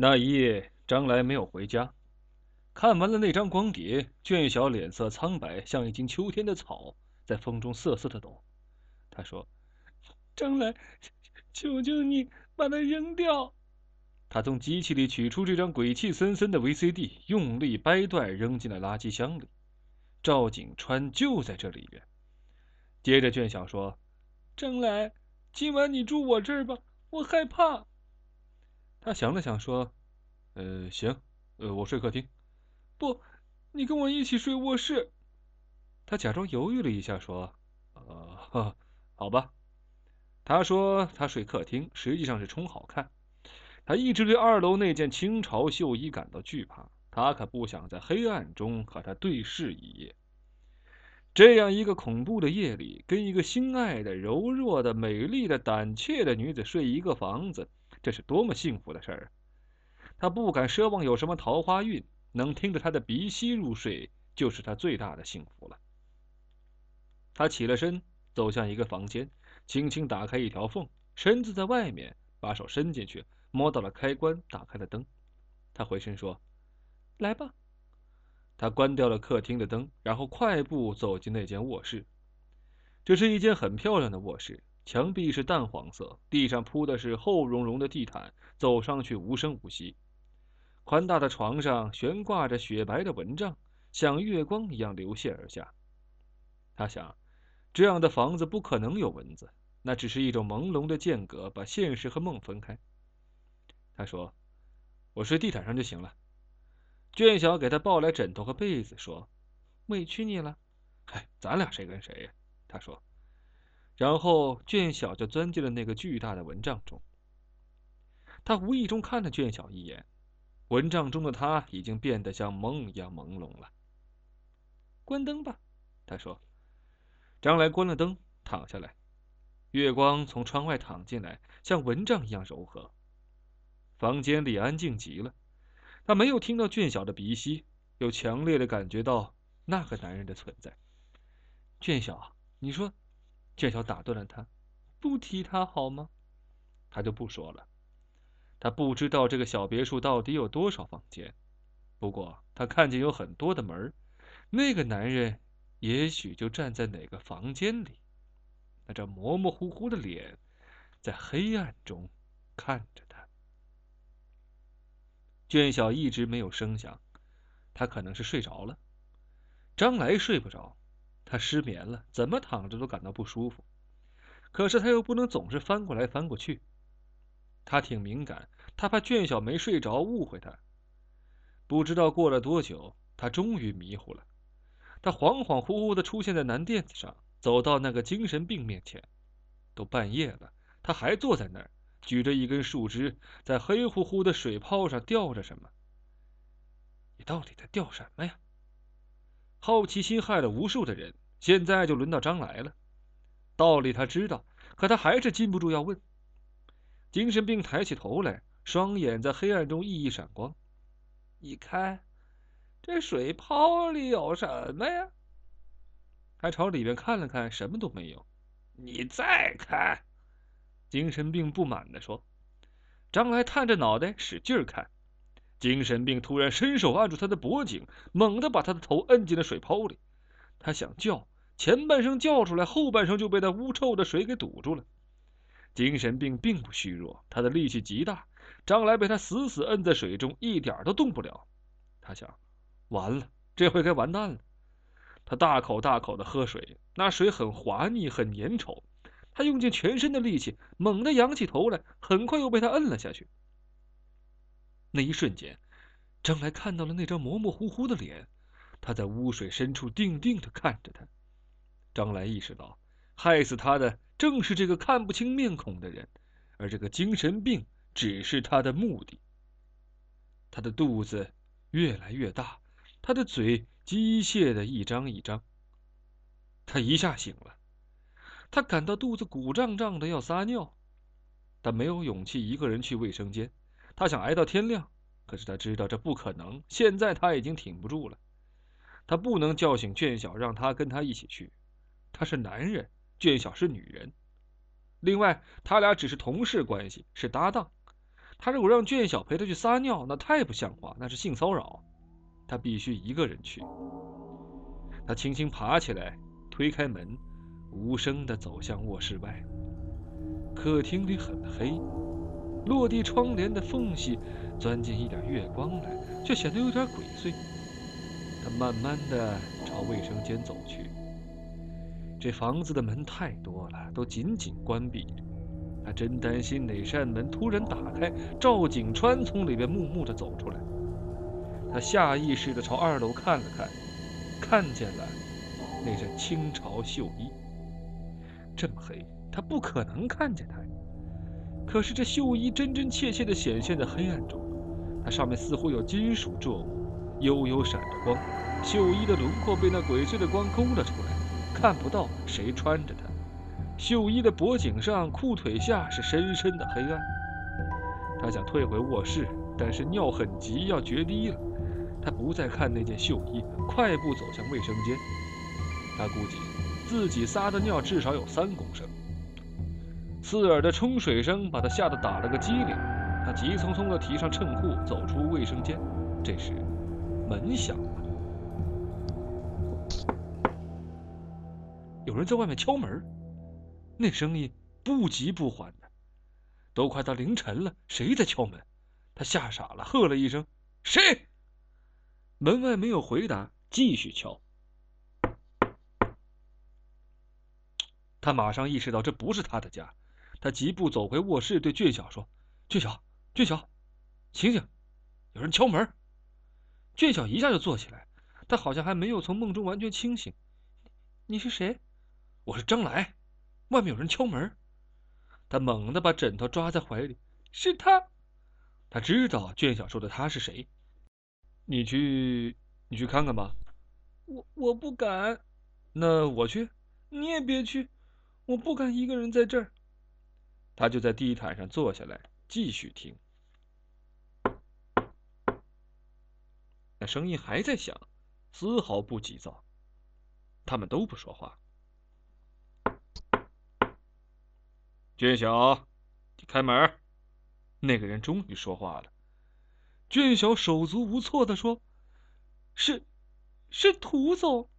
那一夜，张来没有回家。看完了那张光碟，卷小脸色苍白，像一茎秋天的草，在风中瑟瑟的抖。他说：“张来，求求你把它扔掉。”他从机器里取出这张鬼气森森的 VCD，用力掰断，扔进了垃圾箱里。赵景川就在这里边。接着，卷小说：“张来，今晚你住我这儿吧，我害怕。”他想了想，说：“呃，行，呃，我睡客厅。”“不，你跟我一起睡卧室。”他假装犹豫了一下，说：“呃，好吧。”他说他睡客厅，实际上是充好看。他一直对二楼那件清朝绣衣感到惧怕，他可不想在黑暗中和他对视一夜。这样一个恐怖的夜里，跟一个心爱的、柔弱的、美丽的、胆怯的女子睡一个房子。这是多么幸福的事儿！他不敢奢望有什么桃花运，能听着他的鼻息入睡，就是他最大的幸福了。他起了身，走向一个房间，轻轻打开一条缝，身子在外面，把手伸进去，摸到了开关，打开了灯。他回身说：“来吧。”他关掉了客厅的灯，然后快步走进那间卧室。这是一间很漂亮的卧室。墙壁是淡黄色，地上铺的是厚绒绒的地毯，走上去无声无息。宽大的床上悬挂着雪白的蚊帐，像月光一样流泻而下。他想，这样的房子不可能有蚊子，那只是一种朦胧的间隔，把现实和梦分开。他说：“我睡地毯上就行了。”娟小给他抱来枕头和被子，说：“委屈你了。”“嗨，咱俩谁跟谁呀？”他说。然后，卷小就钻进了那个巨大的蚊帐中。他无意中看了卷小一眼，蚊帐中的他已经变得像梦一样朦胧了。关灯吧，他说。张来关了灯，躺下来。月光从窗外淌进来，像蚊帐一样柔和。房间里安静极了，他没有听到卷小的鼻息，又强烈的感觉到那个男人的存在。卷小，你说。卷晓打断了他：“不提他好吗？”他就不说了。他不知道这个小别墅到底有多少房间，不过他看见有很多的门那个男人也许就站在哪个房间里，那张模模糊糊的脸在黑暗中看着他。卷小一直没有声响，他可能是睡着了。张来睡不着。他失眠了，怎么躺着都感到不舒服。可是他又不能总是翻过来翻过去。他挺敏感，他怕卷小没睡着误会他。不知道过了多久，他终于迷糊了。他恍恍惚惚的出现在南垫子上，走到那个精神病面前。都半夜了，他还坐在那儿，举着一根树枝，在黑乎乎的水泡上吊着什么。你到底在吊什么呀？好奇心害了无数的人，现在就轮到张来了。道理他知道，可他还是禁不住要问。精神病抬起头来，双眼在黑暗中熠熠闪光。你看，这水泡里有什么呀？还朝里面看了看，什么都没有。你再看，精神病不满地说。张来探着脑袋，使劲看。精神病突然伸手按住他的脖颈，猛地把他的头摁进了水泡里。他想叫，前半声叫出来，后半声就被那污臭的水给堵住了。精神病并不虚弱，他的力气极大。张来被他死死摁在水中，一点都动不了。他想，完了，这回该完蛋了。他大口大口的喝水，那水很滑腻，很粘稠。他用尽全身的力气，猛地扬起头来，很快又被他摁了下去。那一瞬间，张来看到了那张模模糊糊的脸，他在污水深处定定的看着他。张来意识到，害死他的正是这个看不清面孔的人，而这个精神病只是他的目的。他的肚子越来越大，他的嘴机械的一张一张。他一下醒了，他感到肚子鼓胀胀的要撒尿，但没有勇气一个人去卫生间。他想挨到天亮，可是他知道这不可能。现在他已经挺不住了，他不能叫醒卷小，让他跟他一起去。他是男人，卷小是女人。另外，他俩只是同事关系，是搭档。他如果让卷小陪他去撒尿，那太不像话，那是性骚扰。他必须一个人去。他轻轻爬起来，推开门，无声地走向卧室外。客厅里很黑，落地窗帘的缝隙钻进一点月光来，却显得有点鬼祟。他慢慢地朝卫生间走去。这房子的门太多了，都紧紧关闭着。他真担心哪扇门突然打开，赵景川从里边木木地走出来。他下意识地朝二楼看了看，看见了那身清朝绣衣。这么黑，他不可能看见他呀。可是这绣衣真真切切地显现在黑暗中，它上面似乎有金属作物，悠悠闪着光。绣衣的轮廓被那鬼祟的光勾了出来，看不到谁穿着它。绣衣的脖颈上、裤腿下是深深的黑暗。他想退回卧室，但是尿很急，要决堤了。他不再看那件绣衣，快步走向卫生间。他估计自己撒的尿至少有三公升。刺耳的冲水声把他吓得打了个激灵。他急匆匆地提上衬裤，走出卫生间。这时，门响了，有人在外面敲门。那声音不急不缓的。都快到凌晨了，谁在敲门？他吓傻了，喝了一声：“谁？”门外没有回答，继续敲。他马上意识到这不是他的家，他疾步走回卧室，对俊晓说：“俊晓，俊晓，醒醒，有人敲门。”俊晓一下就坐起来，他好像还没有从梦中完全清醒。“你是谁？”“我是张来，外面有人敲门。”他猛地把枕头抓在怀里。“是他。”他知道俊晓说的他是谁。你去，你去看看吧。我我不敢。那我去。你也别去，我不敢一个人在这儿。他就在地毯上坐下来，继续听。那声音还在响，丝毫不急躁。他们都不说话。俊晓，开门。那个人终于说话了。卷小手足无措地说：“是，是涂总。”